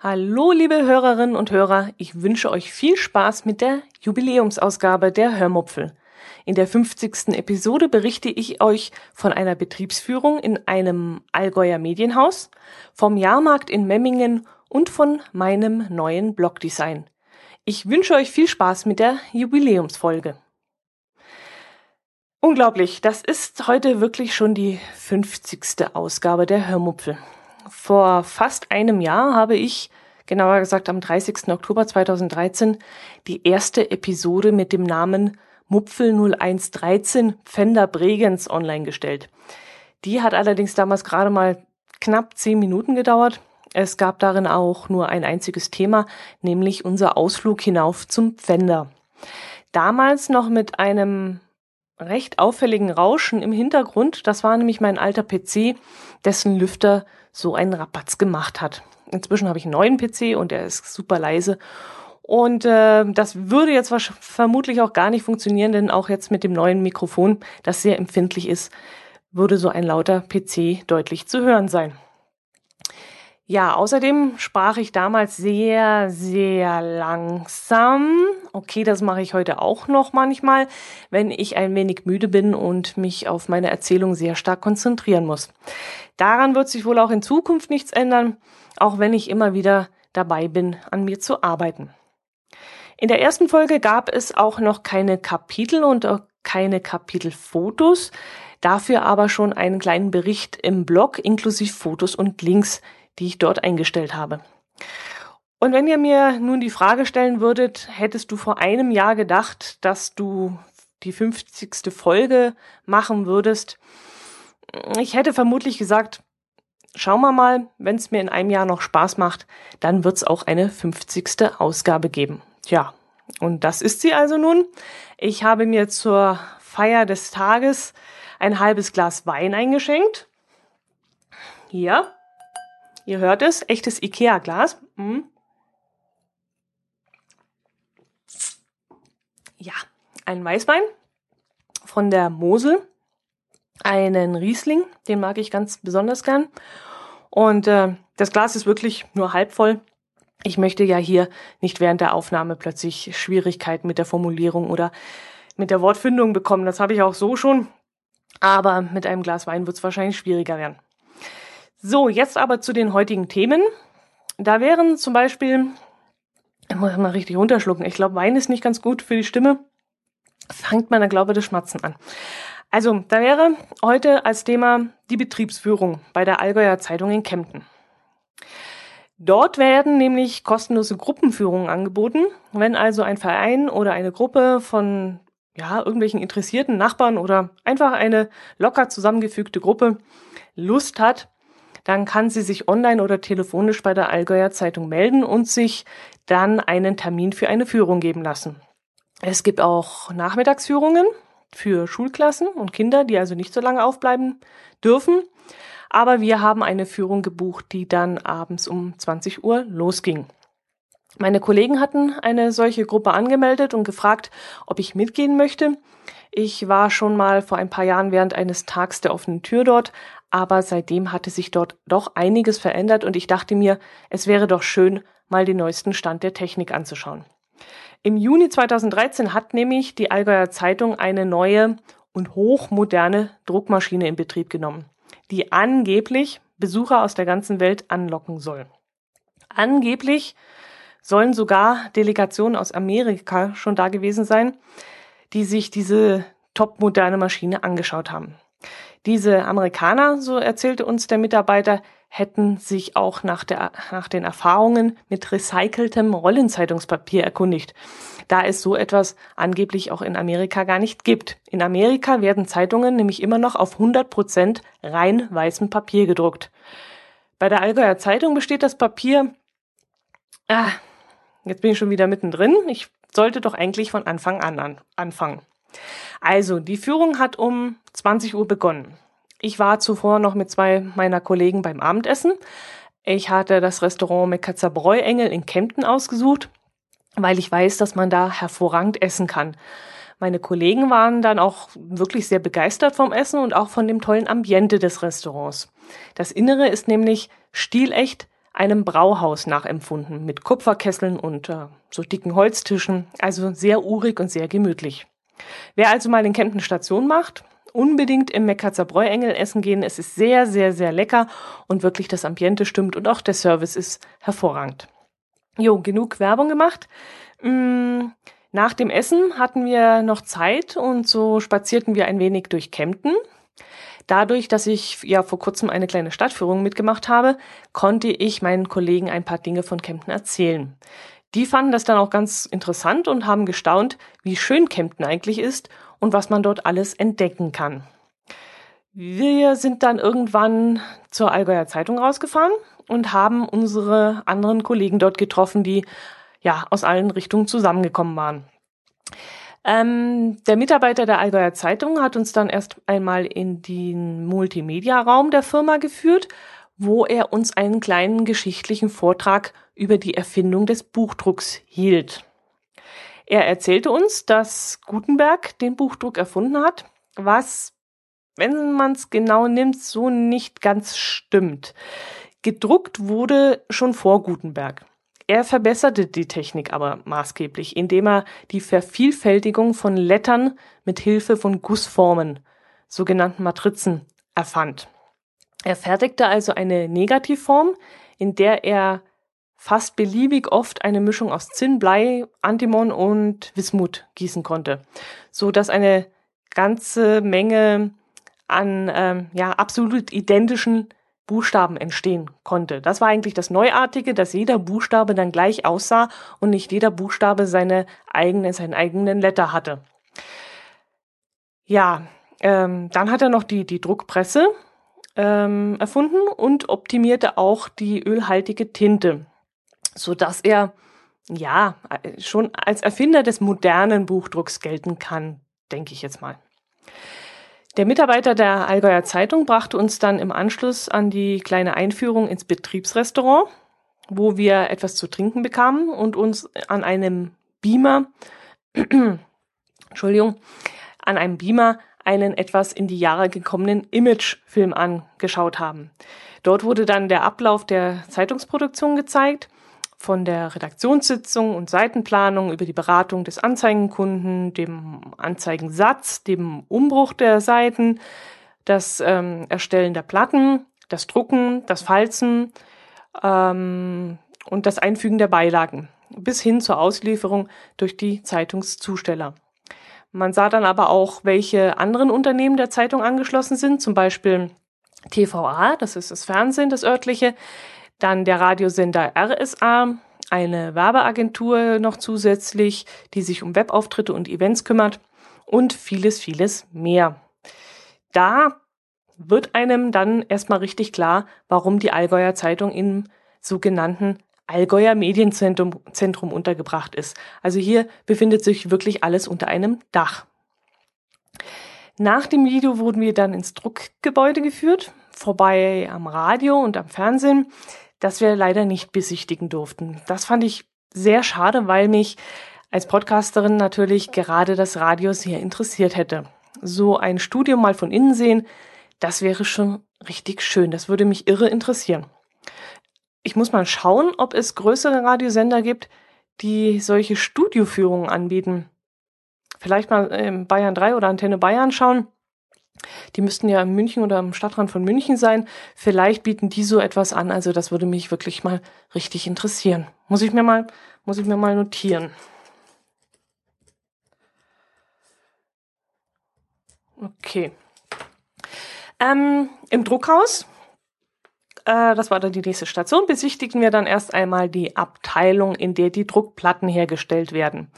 Hallo, liebe Hörerinnen und Hörer, ich wünsche euch viel Spaß mit der Jubiläumsausgabe der Hörmupfel. In der 50. Episode berichte ich euch von einer Betriebsführung in einem Allgäuer Medienhaus, vom Jahrmarkt in Memmingen und von meinem neuen Blogdesign. Ich wünsche euch viel Spaß mit der Jubiläumsfolge. Unglaublich, das ist heute wirklich schon die 50. Ausgabe der Hörmupfel. Vor fast einem Jahr habe ich genauer gesagt am 30. Oktober 2013, die erste Episode mit dem Namen Mupfel 0113 Pfänder Bregenz online gestellt. Die hat allerdings damals gerade mal knapp zehn Minuten gedauert. Es gab darin auch nur ein einziges Thema, nämlich unser Ausflug hinauf zum Pfänder. Damals noch mit einem recht auffälligen Rauschen im Hintergrund. Das war nämlich mein alter PC, dessen Lüfter so einen Rapatz gemacht hat. Inzwischen habe ich einen neuen PC und der ist super leise. Und äh, das würde jetzt vermutlich auch gar nicht funktionieren, denn auch jetzt mit dem neuen Mikrofon, das sehr empfindlich ist, würde so ein lauter PC deutlich zu hören sein. Ja, außerdem sprach ich damals sehr, sehr langsam. Okay, das mache ich heute auch noch manchmal, wenn ich ein wenig müde bin und mich auf meine Erzählung sehr stark konzentrieren muss. Daran wird sich wohl auch in Zukunft nichts ändern auch wenn ich immer wieder dabei bin, an mir zu arbeiten. In der ersten Folge gab es auch noch keine Kapitel und auch keine Kapitelfotos, dafür aber schon einen kleinen Bericht im Blog inklusive Fotos und Links, die ich dort eingestellt habe. Und wenn ihr mir nun die Frage stellen würdet, hättest du vor einem Jahr gedacht, dass du die 50. Folge machen würdest? Ich hätte vermutlich gesagt, schauen wir mal, wenn es mir in einem Jahr noch Spaß macht, dann wird es auch eine 50. Ausgabe geben. Tja, und das ist sie also nun. Ich habe mir zur Feier des Tages ein halbes Glas Wein eingeschenkt. Hier. Ihr hört es, echtes Ikea-Glas. Mhm. Ja, ein Weißwein von der Mosel einen Riesling, den mag ich ganz besonders gern. Und äh, das Glas ist wirklich nur halb voll. Ich möchte ja hier nicht während der Aufnahme plötzlich Schwierigkeiten mit der Formulierung oder mit der Wortfindung bekommen. Das habe ich auch so schon. Aber mit einem Glas Wein wird es wahrscheinlich schwieriger werden. So, jetzt aber zu den heutigen Themen. Da wären zum Beispiel, ich muss mal richtig runterschlucken. Ich glaube, Wein ist nicht ganz gut für die Stimme. Fangt man, glaube ich, das Schmatzen an. Also, da wäre heute als Thema die Betriebsführung bei der Allgäuer Zeitung in Kempten. Dort werden nämlich kostenlose Gruppenführungen angeboten. Wenn also ein Verein oder eine Gruppe von ja, irgendwelchen interessierten Nachbarn oder einfach eine locker zusammengefügte Gruppe Lust hat, dann kann sie sich online oder telefonisch bei der Allgäuer Zeitung melden und sich dann einen Termin für eine Führung geben lassen. Es gibt auch Nachmittagsführungen, für Schulklassen und Kinder, die also nicht so lange aufbleiben dürfen. Aber wir haben eine Führung gebucht, die dann abends um 20 Uhr losging. Meine Kollegen hatten eine solche Gruppe angemeldet und gefragt, ob ich mitgehen möchte. Ich war schon mal vor ein paar Jahren während eines Tags der offenen Tür dort, aber seitdem hatte sich dort doch einiges verändert und ich dachte mir, es wäre doch schön, mal den neuesten Stand der Technik anzuschauen. Im Juni 2013 hat nämlich die Allgäuer Zeitung eine neue und hochmoderne Druckmaschine in Betrieb genommen, die angeblich Besucher aus der ganzen Welt anlocken soll. Angeblich sollen sogar Delegationen aus Amerika schon da gewesen sein, die sich diese topmoderne Maschine angeschaut haben. Diese Amerikaner, so erzählte uns der Mitarbeiter, hätten sich auch nach, der, nach den Erfahrungen mit recyceltem Rollenzeitungspapier erkundigt, da es so etwas angeblich auch in Amerika gar nicht gibt. In Amerika werden Zeitungen nämlich immer noch auf 100 Prozent rein weißem Papier gedruckt. Bei der Allgäuer Zeitung besteht das Papier, ah, jetzt bin ich schon wieder mittendrin, ich sollte doch eigentlich von Anfang an, an anfangen. Also, die Führung hat um 20 Uhr begonnen. Ich war zuvor noch mit zwei meiner Kollegen beim Abendessen. Ich hatte das Restaurant Mekatzer Bräuengel in Kempten ausgesucht, weil ich weiß, dass man da hervorragend essen kann. Meine Kollegen waren dann auch wirklich sehr begeistert vom Essen und auch von dem tollen Ambiente des Restaurants. Das Innere ist nämlich stilecht einem Brauhaus nachempfunden, mit Kupferkesseln und äh, so dicken Holztischen, also sehr urig und sehr gemütlich. Wer also mal in Kempten Station macht, unbedingt im Mekatzer Bräuengel essen gehen. Es ist sehr, sehr, sehr lecker und wirklich das Ambiente stimmt und auch der Service ist hervorragend. Jo, genug Werbung gemacht. Mmh. Nach dem Essen hatten wir noch Zeit und so spazierten wir ein wenig durch Kempten. Dadurch, dass ich ja vor kurzem eine kleine Stadtführung mitgemacht habe, konnte ich meinen Kollegen ein paar Dinge von Kempten erzählen. Die fanden das dann auch ganz interessant und haben gestaunt, wie schön Kempten eigentlich ist und was man dort alles entdecken kann. Wir sind dann irgendwann zur Allgäuer Zeitung rausgefahren und haben unsere anderen Kollegen dort getroffen, die ja, aus allen Richtungen zusammengekommen waren. Ähm, der Mitarbeiter der Allgäuer Zeitung hat uns dann erst einmal in den Multimedia-Raum der Firma geführt, wo er uns einen kleinen geschichtlichen Vortrag über die Erfindung des Buchdrucks hielt. Er erzählte uns, dass Gutenberg den Buchdruck erfunden hat, was, wenn man es genau nimmt, so nicht ganz stimmt. Gedruckt wurde schon vor Gutenberg. Er verbesserte die Technik aber maßgeblich, indem er die Vervielfältigung von Lettern mit Hilfe von Gussformen, sogenannten Matrizen, erfand. Er fertigte also eine Negativform, in der er fast beliebig oft eine Mischung aus Zinn, Blei, Antimon und Wismut gießen konnte, so dass eine ganze Menge an ähm, ja absolut identischen Buchstaben entstehen konnte. Das war eigentlich das Neuartige, dass jeder Buchstabe dann gleich aussah und nicht jeder Buchstabe seine eigene, seinen eigenen Letter hatte. Ja, ähm, dann hat er noch die, die Druckpresse ähm, erfunden und optimierte auch die ölhaltige Tinte, so dass er ja schon als Erfinder des modernen Buchdrucks gelten kann, denke ich jetzt mal. Der Mitarbeiter der Allgäuer Zeitung brachte uns dann im Anschluss an die kleine Einführung ins Betriebsrestaurant, wo wir etwas zu trinken bekamen und uns an einem Beamer, Entschuldigung, an einem Beamer einen etwas in die Jahre gekommenen Imagefilm angeschaut haben. Dort wurde dann der Ablauf der Zeitungsproduktion gezeigt von der Redaktionssitzung und Seitenplanung über die Beratung des Anzeigenkunden, dem Anzeigensatz, dem Umbruch der Seiten, das ähm, Erstellen der Platten, das Drucken, das Falzen ähm, und das Einfügen der Beilagen bis hin zur Auslieferung durch die Zeitungszusteller. Man sah dann aber auch, welche anderen Unternehmen der Zeitung angeschlossen sind, zum Beispiel TVA, das ist das Fernsehen, das örtliche, dann der Radiosender RSA, eine Werbeagentur noch zusätzlich, die sich um Webauftritte und Events kümmert und vieles, vieles mehr. Da wird einem dann erstmal richtig klar, warum die Allgäuer Zeitung im sogenannten Allgäuer Medienzentrum Zentrum untergebracht ist. Also hier befindet sich wirklich alles unter einem Dach. Nach dem Video wurden wir dann ins Druckgebäude geführt, vorbei am Radio und am Fernsehen das wir leider nicht besichtigen durften. Das fand ich sehr schade, weil mich als Podcasterin natürlich gerade das Radio sehr interessiert hätte. So ein Studio mal von innen sehen, das wäre schon richtig schön. Das würde mich irre interessieren. Ich muss mal schauen, ob es größere Radiosender gibt, die solche Studioführungen anbieten. Vielleicht mal in Bayern 3 oder Antenne Bayern schauen. Die müssten ja in München oder am Stadtrand von München sein. Vielleicht bieten die so etwas an. Also das würde mich wirklich mal richtig interessieren. Muss ich mir mal, muss ich mir mal notieren. Okay. Ähm, Im Druckhaus, äh, das war dann die nächste Station, besichtigten wir dann erst einmal die Abteilung, in der die Druckplatten hergestellt werden.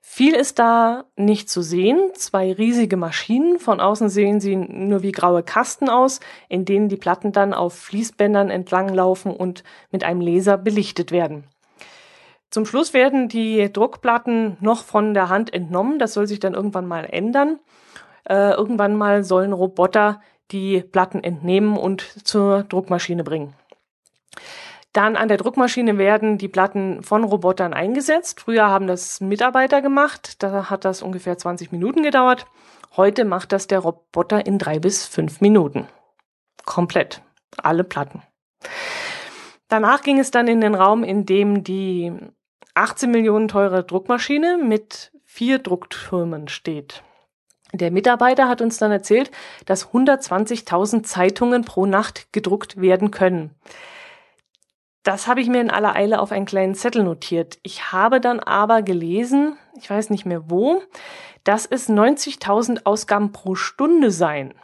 Viel ist da nicht zu sehen. Zwei riesige Maschinen. Von außen sehen sie nur wie graue Kasten aus, in denen die Platten dann auf Fließbändern entlanglaufen und mit einem Laser belichtet werden. Zum Schluss werden die Druckplatten noch von der Hand entnommen. Das soll sich dann irgendwann mal ändern. Äh, irgendwann mal sollen Roboter die Platten entnehmen und zur Druckmaschine bringen. Dann an der Druckmaschine werden die Platten von Robotern eingesetzt. Früher haben das Mitarbeiter gemacht. Da hat das ungefähr 20 Minuten gedauert. Heute macht das der Roboter in drei bis fünf Minuten. Komplett. Alle Platten. Danach ging es dann in den Raum, in dem die 18 Millionen teure Druckmaschine mit vier Drucktürmen steht. Der Mitarbeiter hat uns dann erzählt, dass 120.000 Zeitungen pro Nacht gedruckt werden können. Das habe ich mir in aller Eile auf einen kleinen Zettel notiert. Ich habe dann aber gelesen, ich weiß nicht mehr wo, dass es 90.000 Ausgaben pro Stunde seien.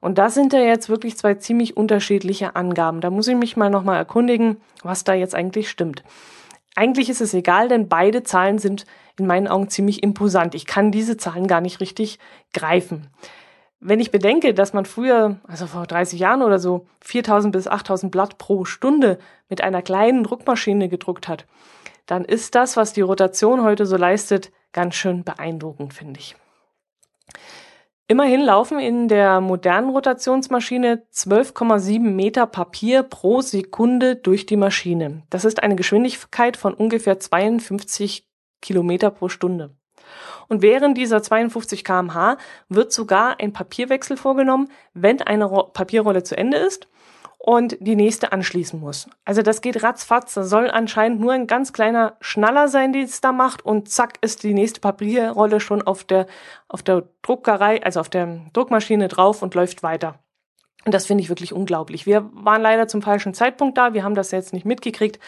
Und das sind ja jetzt wirklich zwei ziemlich unterschiedliche Angaben. Da muss ich mich mal nochmal erkundigen, was da jetzt eigentlich stimmt. Eigentlich ist es egal, denn beide Zahlen sind in meinen Augen ziemlich imposant. Ich kann diese Zahlen gar nicht richtig greifen. Wenn ich bedenke, dass man früher, also vor 30 Jahren oder so, 4000 bis 8000 Blatt pro Stunde mit einer kleinen Druckmaschine gedruckt hat, dann ist das, was die Rotation heute so leistet, ganz schön beeindruckend, finde ich. Immerhin laufen in der modernen Rotationsmaschine 12,7 Meter Papier pro Sekunde durch die Maschine. Das ist eine Geschwindigkeit von ungefähr 52 Kilometer pro Stunde. Und während dieser 52 kmh wird sogar ein Papierwechsel vorgenommen, wenn eine Papierrolle zu Ende ist und die nächste anschließen muss. Also das geht ratzfatz. Das soll anscheinend nur ein ganz kleiner Schnaller sein, den es da macht und zack ist die nächste Papierrolle schon auf der, auf der Druckerei, also auf der Druckmaschine drauf und läuft weiter. Und das finde ich wirklich unglaublich. Wir waren leider zum falschen Zeitpunkt da. Wir haben das jetzt nicht mitgekriegt.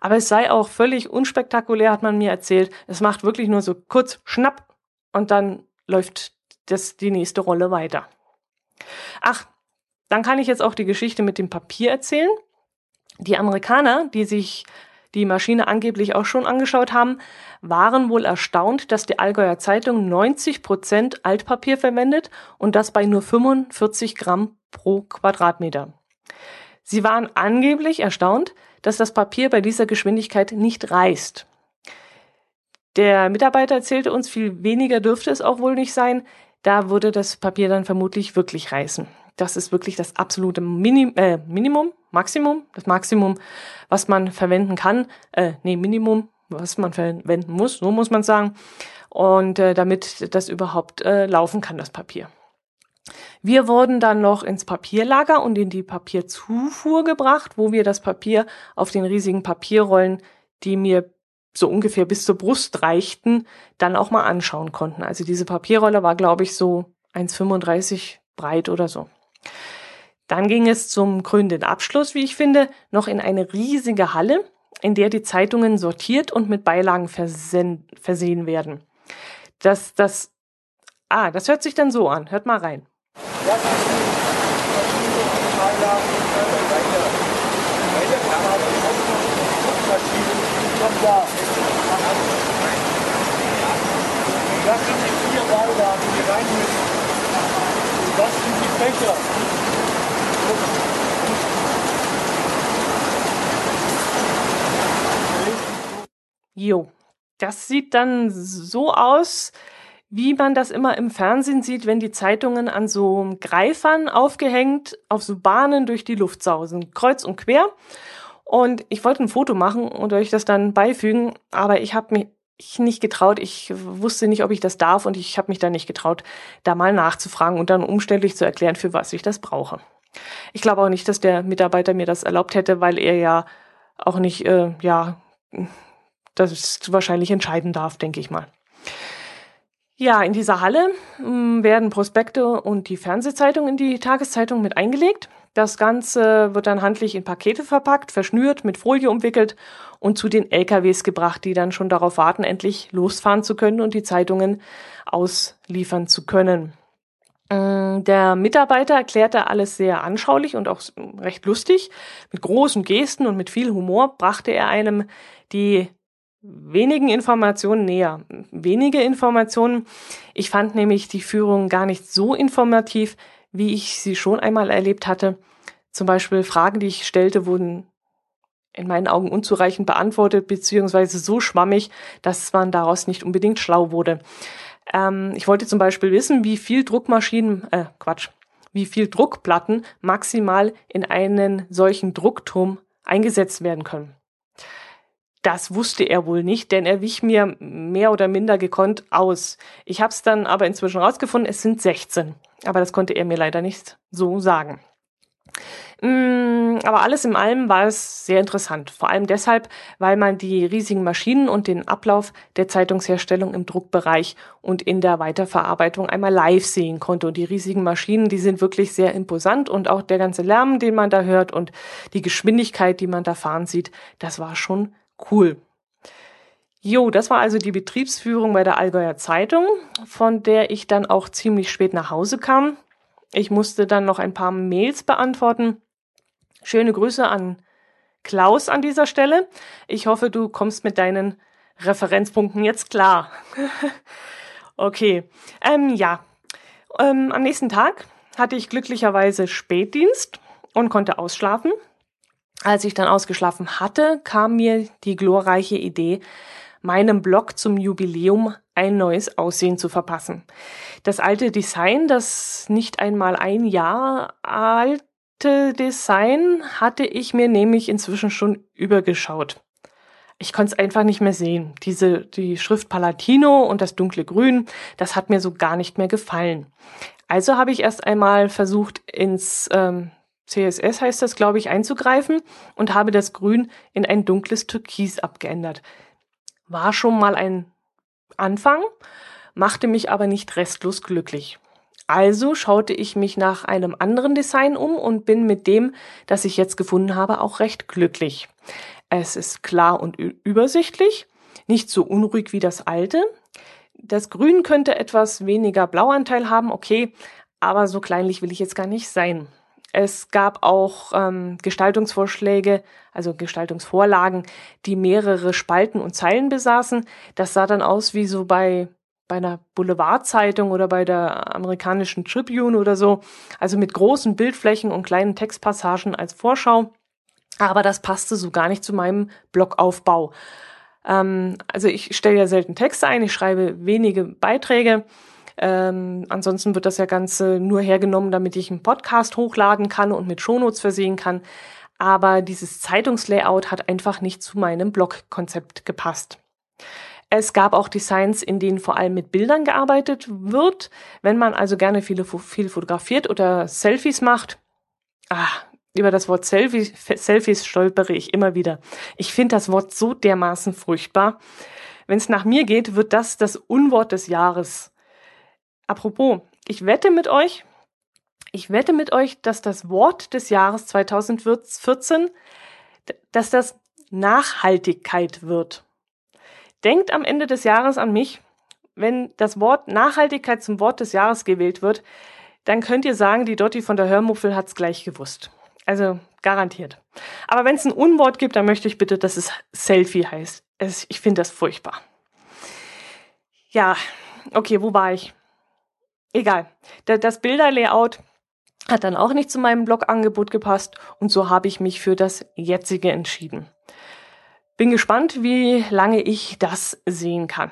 Aber es sei auch völlig unspektakulär, hat man mir erzählt. Es macht wirklich nur so kurz schnapp und dann läuft das, die nächste Rolle weiter. Ach, dann kann ich jetzt auch die Geschichte mit dem Papier erzählen. Die Amerikaner, die sich die Maschine angeblich auch schon angeschaut haben, waren wohl erstaunt, dass die Allgäuer Zeitung 90 Prozent Altpapier verwendet und das bei nur 45 Gramm pro Quadratmeter. Sie waren angeblich erstaunt, dass das Papier bei dieser Geschwindigkeit nicht reißt. Der Mitarbeiter erzählte uns, viel weniger dürfte es auch wohl nicht sein. Da würde das Papier dann vermutlich wirklich reißen. Das ist wirklich das absolute Minim äh, Minimum, Maximum, das Maximum, was man verwenden kann. Äh, nee, Minimum, was man verwenden muss, so muss man sagen. Und äh, damit das überhaupt äh, laufen kann, das Papier. Wir wurden dann noch ins Papierlager und in die Papierzufuhr gebracht, wo wir das Papier auf den riesigen Papierrollen, die mir so ungefähr bis zur Brust reichten, dann auch mal anschauen konnten. Also diese Papierrolle war, glaube ich, so 1,35 breit oder so. Dann ging es zum krönenden Abschluss, wie ich finde, noch in eine riesige Halle, in der die Zeitungen sortiert und mit Beilagen versehen werden. Das, das, ah, das hört sich dann so an. Hört mal rein. Das sind die vier Beilagen, die rein müssen. Das sind die Fächer. Jo, das sieht dann so aus, wie man das immer im Fernsehen sieht, wenn die Zeitungen an so Greifern aufgehängt auf so Bahnen durch die Luft sausen, kreuz und quer. Und ich wollte ein Foto machen und euch das dann beifügen, aber ich habe mich nicht getraut. Ich wusste nicht, ob ich das darf und ich habe mich da nicht getraut, da mal nachzufragen und dann umständlich zu erklären, für was ich das brauche. Ich glaube auch nicht, dass der Mitarbeiter mir das erlaubt hätte, weil er ja auch nicht, äh, ja, das wahrscheinlich entscheiden darf, denke ich mal. Ja, in dieser Halle mh, hm, werden Prospekte und die Fernsehzeitung in die Tageszeitung mit eingelegt. Das Ganze wird dann handlich in Pakete verpackt, verschnürt, mit Folie umwickelt und zu den LKWs gebracht, die dann schon darauf warten, endlich losfahren zu können und die Zeitungen ausliefern zu können. Hm, der Mitarbeiter erklärte alles sehr anschaulich und auch recht lustig. Mit großen Gesten und mit viel Humor brachte er einem die wenigen Informationen näher. Wenige Informationen. Ich fand nämlich die Führung gar nicht so informativ, wie ich sie schon einmal erlebt hatte. Zum Beispiel Fragen, die ich stellte, wurden in meinen Augen unzureichend beantwortet, beziehungsweise so schwammig, dass man daraus nicht unbedingt schlau wurde. Ähm, ich wollte zum Beispiel wissen, wie viel Druckmaschinen, äh, Quatsch, wie viel Druckplatten maximal in einen solchen Druckturm eingesetzt werden können. Das wusste er wohl nicht, denn er wich mir mehr oder minder gekonnt aus. Ich habe es dann aber inzwischen rausgefunden, es sind 16. Aber das konnte er mir leider nicht so sagen. Mm, aber alles in allem war es sehr interessant. Vor allem deshalb, weil man die riesigen Maschinen und den Ablauf der Zeitungsherstellung im Druckbereich und in der Weiterverarbeitung einmal live sehen konnte. Und die riesigen Maschinen, die sind wirklich sehr imposant und auch der ganze Lärm, den man da hört und die Geschwindigkeit, die man da fahren sieht, das war schon Cool. Jo, das war also die Betriebsführung bei der Allgäuer Zeitung, von der ich dann auch ziemlich spät nach Hause kam. Ich musste dann noch ein paar Mails beantworten. Schöne Grüße an Klaus an dieser Stelle. Ich hoffe, du kommst mit deinen Referenzpunkten jetzt klar. okay, ähm, ja. Ähm, am nächsten Tag hatte ich glücklicherweise Spätdienst und konnte ausschlafen. Als ich dann ausgeschlafen hatte, kam mir die glorreiche Idee, meinem Blog zum Jubiläum ein neues Aussehen zu verpassen. Das alte Design, das nicht einmal ein Jahr alte Design, hatte ich mir nämlich inzwischen schon übergeschaut. Ich konnte es einfach nicht mehr sehen. Diese, die Schrift Palatino und das dunkle Grün, das hat mir so gar nicht mehr gefallen. Also habe ich erst einmal versucht, ins ähm, CSS heißt das, glaube ich, einzugreifen und habe das Grün in ein dunkles Türkis abgeändert. War schon mal ein Anfang, machte mich aber nicht restlos glücklich. Also schaute ich mich nach einem anderen Design um und bin mit dem, das ich jetzt gefunden habe, auch recht glücklich. Es ist klar und übersichtlich, nicht so unruhig wie das alte. Das Grün könnte etwas weniger Blauanteil haben, okay, aber so kleinlich will ich jetzt gar nicht sein. Es gab auch ähm, Gestaltungsvorschläge, also Gestaltungsvorlagen, die mehrere Spalten und Zeilen besaßen. Das sah dann aus wie so bei bei einer Boulevardzeitung oder bei der amerikanischen Tribune oder so. Also mit großen Bildflächen und kleinen Textpassagen als Vorschau. Aber das passte so gar nicht zu meinem Blogaufbau. Ähm, also ich stelle ja selten Texte ein, ich schreibe wenige Beiträge ähm, ansonsten wird das ja Ganze nur hergenommen, damit ich einen Podcast hochladen kann und mit Shownotes versehen kann. Aber dieses Zeitungslayout hat einfach nicht zu meinem Blogkonzept gepasst. Es gab auch Designs, in denen vor allem mit Bildern gearbeitet wird. Wenn man also gerne viele, viel fotografiert oder Selfies macht, ah, über das Wort Selfie, Selfies stolpere ich immer wieder. Ich finde das Wort so dermaßen furchtbar. Wenn es nach mir geht, wird das das Unwort des Jahres. Apropos, ich wette mit euch, ich wette mit euch, dass das Wort des Jahres 2014, dass das Nachhaltigkeit wird. Denkt am Ende des Jahres an mich. Wenn das Wort Nachhaltigkeit zum Wort des Jahres gewählt wird, dann könnt ihr sagen, die Dotti von der Hörmuffel hat's gleich gewusst. Also garantiert. Aber wenn es ein Unwort gibt, dann möchte ich bitte, dass es Selfie heißt. ich finde das furchtbar. Ja, okay, wo war ich? Egal. Das Bilderlayout hat dann auch nicht zu meinem Blogangebot gepasst und so habe ich mich für das jetzige entschieden. Bin gespannt, wie lange ich das sehen kann.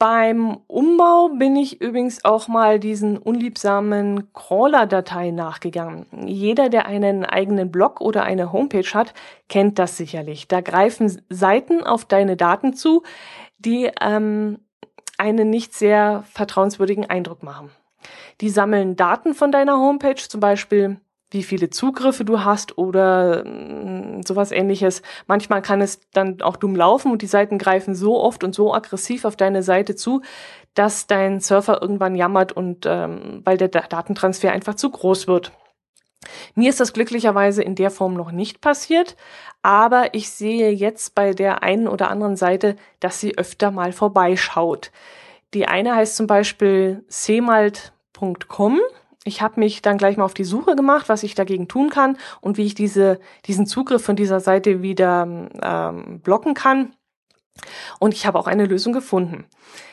Beim Umbau bin ich übrigens auch mal diesen unliebsamen Crawler-Dateien nachgegangen. Jeder, der einen eigenen Blog oder eine Homepage hat, kennt das sicherlich. Da greifen Seiten auf deine Daten zu, die ähm, einen nicht sehr vertrauenswürdigen Eindruck machen. Die sammeln Daten von deiner Homepage, zum Beispiel wie viele Zugriffe du hast oder äh, sowas ähnliches. Manchmal kann es dann auch dumm laufen und die Seiten greifen so oft und so aggressiv auf deine Seite zu, dass dein Surfer irgendwann jammert und ähm, weil der Datentransfer einfach zu groß wird. Mir ist das glücklicherweise in der Form noch nicht passiert, aber ich sehe jetzt bei der einen oder anderen Seite, dass sie öfter mal vorbeischaut. Die eine heißt zum Beispiel semalt.com. Ich habe mich dann gleich mal auf die Suche gemacht, was ich dagegen tun kann und wie ich diese, diesen Zugriff von dieser Seite wieder ähm, blocken kann. Und ich habe auch eine Lösung gefunden.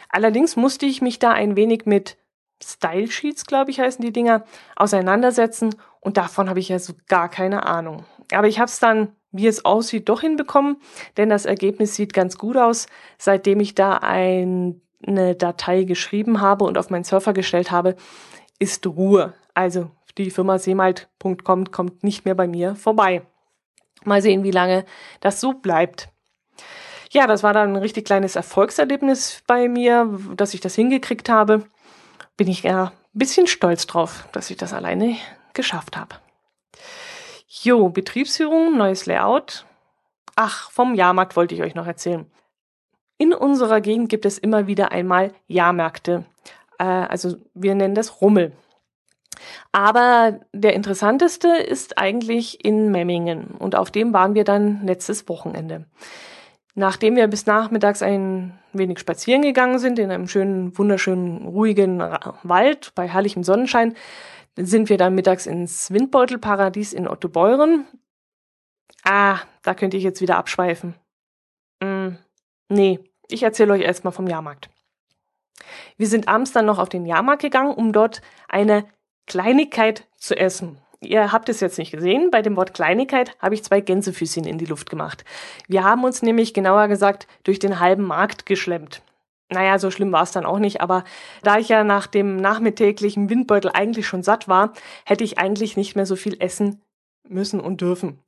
Allerdings musste ich mich da ein wenig mit Style Sheets, glaube ich, heißen die Dinger, auseinandersetzen und davon habe ich ja so gar keine Ahnung. Aber ich habe es dann, wie es aussieht, doch hinbekommen, denn das Ergebnis sieht ganz gut aus, seitdem ich da ein, eine Datei geschrieben habe und auf meinen Surfer gestellt habe, ist Ruhe. Also die Firma seemalt.com kommt nicht mehr bei mir vorbei. Mal sehen, wie lange das so bleibt. Ja, das war dann ein richtig kleines Erfolgserlebnis bei mir, dass ich das hingekriegt habe. Bin ich ja ein bisschen stolz drauf, dass ich das alleine geschafft habe. Jo, Betriebsführung, neues Layout. Ach, vom Jahrmarkt wollte ich euch noch erzählen. In unserer Gegend gibt es immer wieder einmal Jahrmärkte. Äh, also wir nennen das Rummel. Aber der interessanteste ist eigentlich in Memmingen und auf dem waren wir dann letztes Wochenende. Nachdem wir bis nachmittags ein wenig spazieren gegangen sind in einem schönen, wunderschönen, ruhigen Wald bei herrlichem Sonnenschein, sind wir dann mittags ins Windbeutelparadies in Ottobeuren. Ah, da könnte ich jetzt wieder abschweifen. Mm, nee, ich erzähle euch erstmal vom Jahrmarkt. Wir sind abends dann noch auf den Jahrmarkt gegangen, um dort eine Kleinigkeit zu essen. Ihr habt es jetzt nicht gesehen, bei dem Wort Kleinigkeit habe ich zwei Gänsefüßchen in die Luft gemacht. Wir haben uns nämlich genauer gesagt durch den halben Markt geschlemmt. Naja, so schlimm war es dann auch nicht, aber da ich ja nach dem nachmittäglichen Windbeutel eigentlich schon satt war, hätte ich eigentlich nicht mehr so viel essen müssen und dürfen.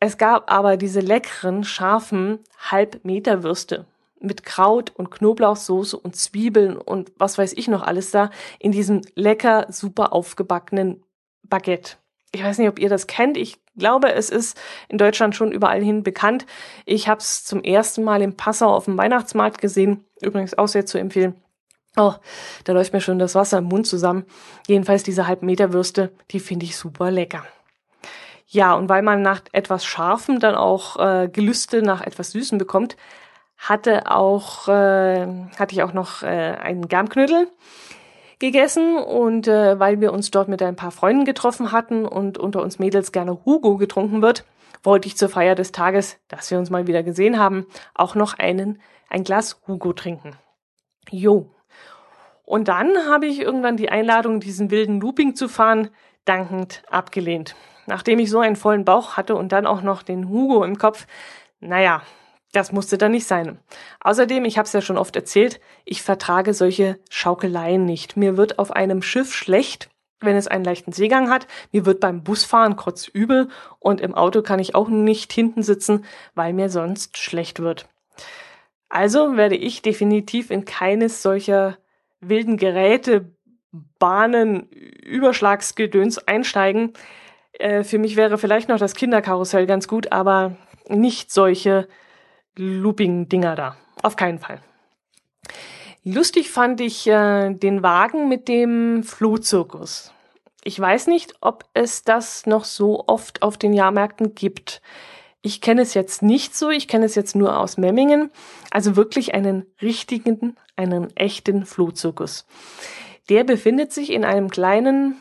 Es gab aber diese leckeren, scharfen Halbmeterwürste mit Kraut und Knoblauchsoße und Zwiebeln und was weiß ich noch alles da in diesem lecker, super aufgebackenen Baguette. Ich weiß nicht, ob ihr das kennt. Ich glaube, es ist in Deutschland schon überall hin bekannt. Ich habe es zum ersten Mal in Passau auf dem Weihnachtsmarkt gesehen. Übrigens auch sehr zu empfehlen. Oh, da läuft mir schon das Wasser im Mund zusammen. Jedenfalls diese Halbmeterwürste, die finde ich super lecker. Ja, und weil man nach etwas Scharfem dann auch äh, Gelüste nach etwas Süßem bekommt, hatte auch äh, hatte ich auch noch äh, einen Germknödel gegessen und äh, weil wir uns dort mit ein paar Freunden getroffen hatten und unter uns Mädels gerne Hugo getrunken wird, wollte ich zur Feier des Tages, dass wir uns mal wieder gesehen haben, auch noch einen ein Glas Hugo trinken. Jo. Und dann habe ich irgendwann die Einladung, diesen wilden Looping zu fahren, dankend abgelehnt. Nachdem ich so einen vollen Bauch hatte und dann auch noch den Hugo im Kopf, naja, das musste dann nicht sein. Außerdem, ich habe es ja schon oft erzählt, ich vertrage solche Schaukeleien nicht. Mir wird auf einem Schiff schlecht, wenn es einen leichten Seegang hat. Mir wird beim Busfahren kurz übel und im Auto kann ich auch nicht hinten sitzen, weil mir sonst schlecht wird. Also werde ich definitiv in keines solcher wilden Geräte, Bahnen, Überschlagsgedöns einsteigen. Äh, für mich wäre vielleicht noch das Kinderkarussell ganz gut, aber nicht solche Looping-Dinger da. Auf keinen Fall. Lustig fand ich äh, den Wagen mit dem Flohzirkus. Ich weiß nicht, ob es das noch so oft auf den Jahrmärkten gibt. Ich kenne es jetzt nicht so, ich kenne es jetzt nur aus Memmingen. Also wirklich einen richtigen, einen echten Flohzirkus. Der befindet sich in einem kleinen,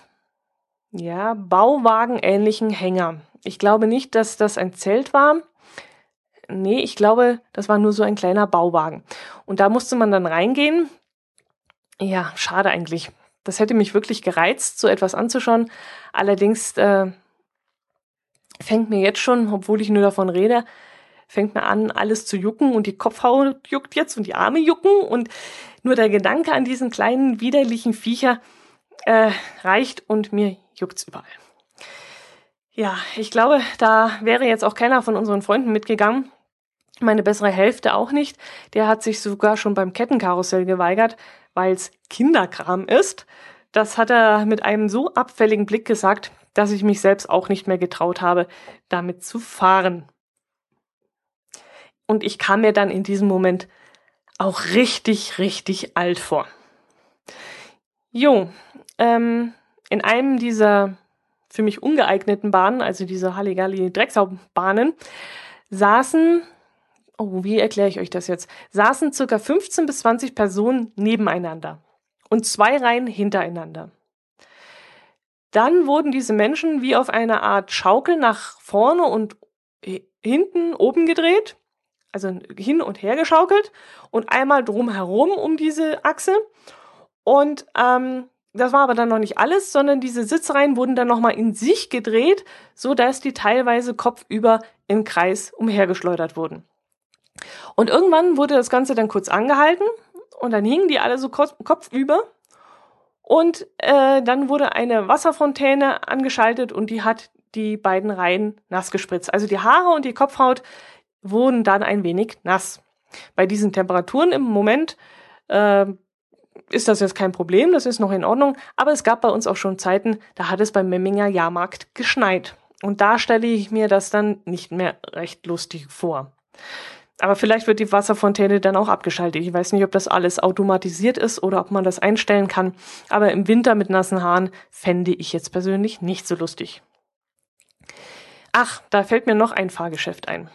ja, Bauwagen-ähnlichen Hänger. Ich glaube nicht, dass das ein Zelt war. Nee, ich glaube, das war nur so ein kleiner Bauwagen. Und da musste man dann reingehen. Ja, schade eigentlich. Das hätte mich wirklich gereizt, so etwas anzuschauen. Allerdings äh, fängt mir jetzt schon, obwohl ich nur davon rede, fängt mir an, alles zu jucken und die Kopfhaut juckt jetzt und die Arme jucken und nur der Gedanke an diesen kleinen widerlichen Viecher äh, reicht und mir juckt's überall. Ja, ich glaube, da wäre jetzt auch keiner von unseren Freunden mitgegangen, meine bessere Hälfte auch nicht. Der hat sich sogar schon beim Kettenkarussell geweigert, weil es Kinderkram ist. Das hat er mit einem so abfälligen Blick gesagt, dass ich mich selbst auch nicht mehr getraut habe, damit zu fahren. Und ich kam mir dann in diesem Moment auch richtig, richtig alt vor. Jo, ähm, in einem dieser für mich ungeeigneten Bahnen, also diese Halligalli-Drecksaubahnen, saßen oh, wie erkläre ich euch das jetzt? Saßen circa 15 bis 20 Personen nebeneinander und zwei Reihen hintereinander. Dann wurden diese Menschen wie auf eine Art Schaukel nach vorne und hinten oben gedreht, also hin und her geschaukelt und einmal drumherum um diese Achse. Und ähm, das war aber dann noch nicht alles, sondern diese Sitzreihen wurden dann nochmal in sich gedreht, so dass die teilweise kopfüber im Kreis umhergeschleudert wurden. Und irgendwann wurde das Ganze dann kurz angehalten und dann hingen die alle so kopfüber. Und äh, dann wurde eine Wasserfontäne angeschaltet und die hat die beiden Reihen nass gespritzt. Also die Haare und die Kopfhaut wurden dann ein wenig nass. Bei diesen Temperaturen im Moment äh, ist das jetzt kein Problem, das ist noch in Ordnung. Aber es gab bei uns auch schon Zeiten, da hat es beim Memminger Jahrmarkt geschneit. Und da stelle ich mir das dann nicht mehr recht lustig vor. Aber vielleicht wird die Wasserfontäne dann auch abgeschaltet. Ich weiß nicht, ob das alles automatisiert ist oder ob man das einstellen kann. Aber im Winter mit nassen Haaren fände ich jetzt persönlich nicht so lustig. Ach, da fällt mir noch ein Fahrgeschäft ein.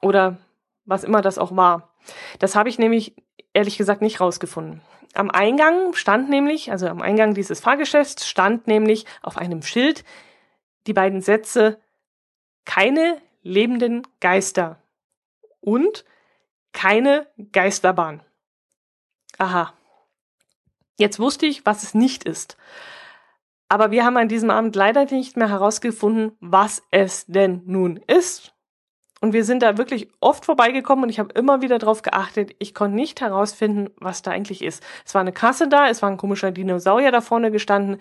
Oder was immer das auch war. Das habe ich nämlich ehrlich gesagt nicht rausgefunden. Am Eingang stand nämlich, also am Eingang dieses Fahrgeschäfts stand nämlich auf einem Schild die beiden Sätze keine lebenden Geister und keine Geisterbahn. Aha. Jetzt wusste ich, was es nicht ist. Aber wir haben an diesem Abend leider nicht mehr herausgefunden, was es denn nun ist. Und wir sind da wirklich oft vorbeigekommen und ich habe immer wieder darauf geachtet. Ich konnte nicht herausfinden, was da eigentlich ist. Es war eine Kasse da, es war ein komischer Dinosaurier da vorne gestanden.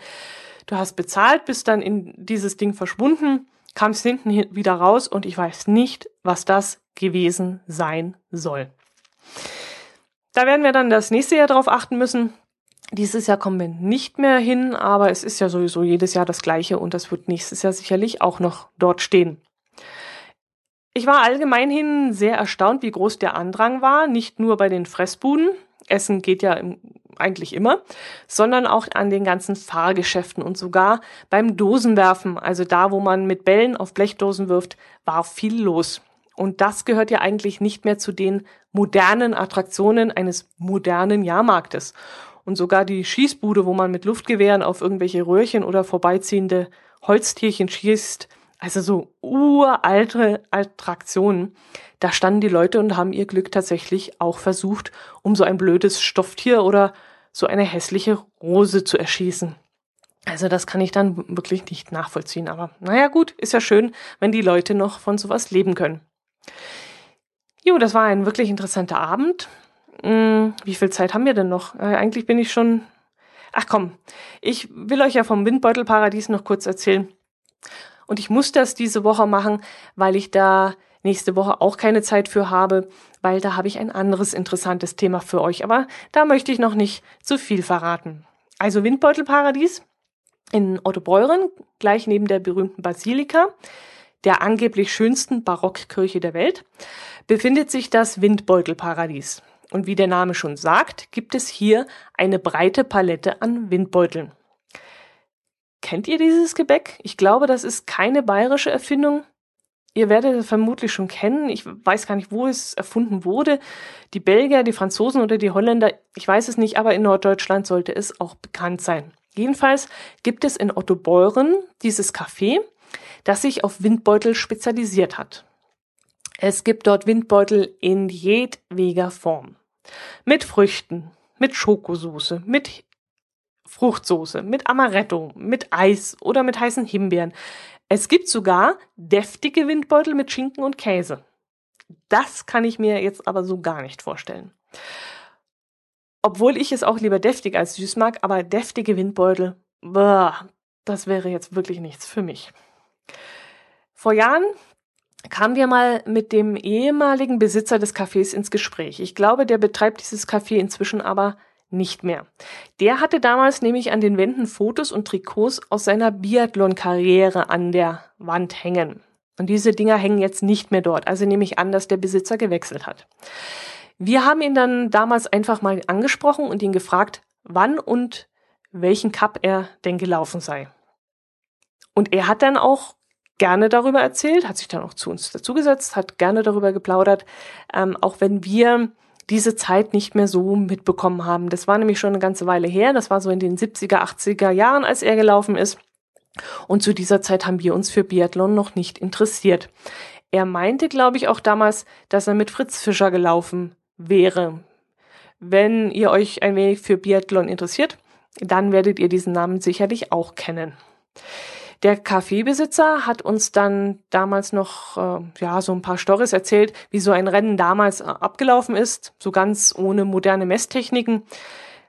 Du hast bezahlt, bist dann in dieses Ding verschwunden, kamst hinten wieder raus und ich weiß nicht, was das gewesen sein soll. Da werden wir dann das nächste Jahr drauf achten müssen. Dieses Jahr kommen wir nicht mehr hin, aber es ist ja sowieso jedes Jahr das gleiche und das wird nächstes Jahr sicherlich auch noch dort stehen. Ich war allgemein hin sehr erstaunt, wie groß der Andrang war, nicht nur bei den Fressbuden, Essen geht ja eigentlich immer, sondern auch an den ganzen Fahrgeschäften und sogar beim Dosenwerfen, also da, wo man mit Bällen auf Blechdosen wirft, war viel los. Und das gehört ja eigentlich nicht mehr zu den modernen Attraktionen eines modernen Jahrmarktes. Und sogar die Schießbude, wo man mit Luftgewehren auf irgendwelche Röhrchen oder vorbeiziehende Holztierchen schießt, also so uralte Attraktionen, da standen die Leute und haben ihr Glück tatsächlich auch versucht, um so ein blödes Stofftier oder so eine hässliche Rose zu erschießen. Also das kann ich dann wirklich nicht nachvollziehen. Aber naja gut, ist ja schön, wenn die Leute noch von sowas leben können. Jo, das war ein wirklich interessanter Abend. Hm, wie viel Zeit haben wir denn noch? Äh, eigentlich bin ich schon. Ach komm, ich will euch ja vom Windbeutelparadies noch kurz erzählen. Und ich muss das diese Woche machen, weil ich da nächste Woche auch keine Zeit für habe, weil da habe ich ein anderes interessantes Thema für euch. Aber da möchte ich noch nicht zu viel verraten. Also Windbeutelparadies in Ottobeuren, gleich neben der berühmten Basilika der angeblich schönsten Barockkirche der Welt, befindet sich das Windbeutelparadies. Und wie der Name schon sagt, gibt es hier eine breite Palette an Windbeuteln. Kennt ihr dieses Gebäck? Ich glaube, das ist keine bayerische Erfindung. Ihr werdet es vermutlich schon kennen. Ich weiß gar nicht, wo es erfunden wurde. Die Belgier, die Franzosen oder die Holländer, ich weiß es nicht, aber in Norddeutschland sollte es auch bekannt sein. Jedenfalls gibt es in Ottobeuren dieses Café das sich auf Windbeutel spezialisiert hat. Es gibt dort Windbeutel in jedweder Form. Mit Früchten, mit Schokosoße, mit Fruchtsoße, mit Amaretto, mit Eis oder mit heißen Himbeeren. Es gibt sogar deftige Windbeutel mit Schinken und Käse. Das kann ich mir jetzt aber so gar nicht vorstellen. Obwohl ich es auch lieber deftig als süß mag, aber deftige Windbeutel, boah, das wäre jetzt wirklich nichts für mich. Vor Jahren kamen wir mal mit dem ehemaligen Besitzer des Cafés ins Gespräch. Ich glaube, der betreibt dieses Café inzwischen aber nicht mehr. Der hatte damals nämlich an den Wänden Fotos und Trikots aus seiner Biathlon-Karriere an der Wand hängen. Und diese Dinger hängen jetzt nicht mehr dort. Also nehme ich an, dass der Besitzer gewechselt hat. Wir haben ihn dann damals einfach mal angesprochen und ihn gefragt, wann und welchen Cup er denn gelaufen sei. Und er hat dann auch gerne darüber erzählt, hat sich dann auch zu uns dazugesetzt, hat gerne darüber geplaudert, ähm, auch wenn wir diese Zeit nicht mehr so mitbekommen haben. Das war nämlich schon eine ganze Weile her, das war so in den 70er, 80er Jahren, als er gelaufen ist. Und zu dieser Zeit haben wir uns für Biathlon noch nicht interessiert. Er meinte, glaube ich, auch damals, dass er mit Fritz Fischer gelaufen wäre. Wenn ihr euch ein wenig für Biathlon interessiert, dann werdet ihr diesen Namen sicherlich auch kennen. Der Kaffeebesitzer hat uns dann damals noch äh, ja so ein paar Storys erzählt, wie so ein Rennen damals äh, abgelaufen ist, so ganz ohne moderne Messtechniken.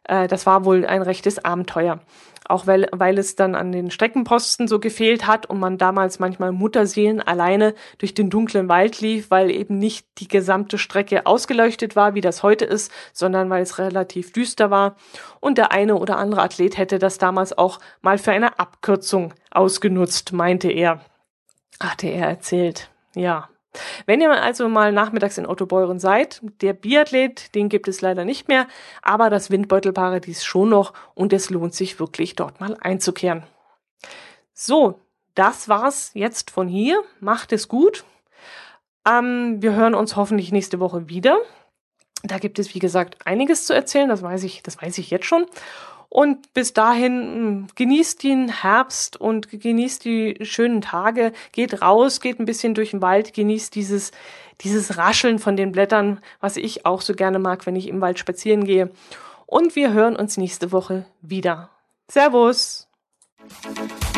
Äh, das war wohl ein rechtes Abenteuer. Auch weil, weil es dann an den Streckenposten so gefehlt hat und man damals manchmal Mutterseelen alleine durch den dunklen Wald lief, weil eben nicht die gesamte Strecke ausgeleuchtet war, wie das heute ist, sondern weil es relativ düster war. Und der eine oder andere Athlet hätte das damals auch mal für eine Abkürzung ausgenutzt, meinte er. Hatte er erzählt. Ja, wenn ihr also mal nachmittags in Ottobeuren seid, der Biathlet, den gibt es leider nicht mehr, aber das Windbeutelparadies schon noch und es lohnt sich wirklich dort mal einzukehren. So, das war's jetzt von hier. Macht es gut. Ähm, wir hören uns hoffentlich nächste Woche wieder. Da gibt es, wie gesagt, einiges zu erzählen. Das weiß ich, das weiß ich jetzt schon. Und bis dahin hm, genießt den Herbst und genießt die schönen Tage, geht raus, geht ein bisschen durch den Wald, genießt dieses, dieses Rascheln von den Blättern, was ich auch so gerne mag, wenn ich im Wald spazieren gehe. Und wir hören uns nächste Woche wieder. Servus! Musik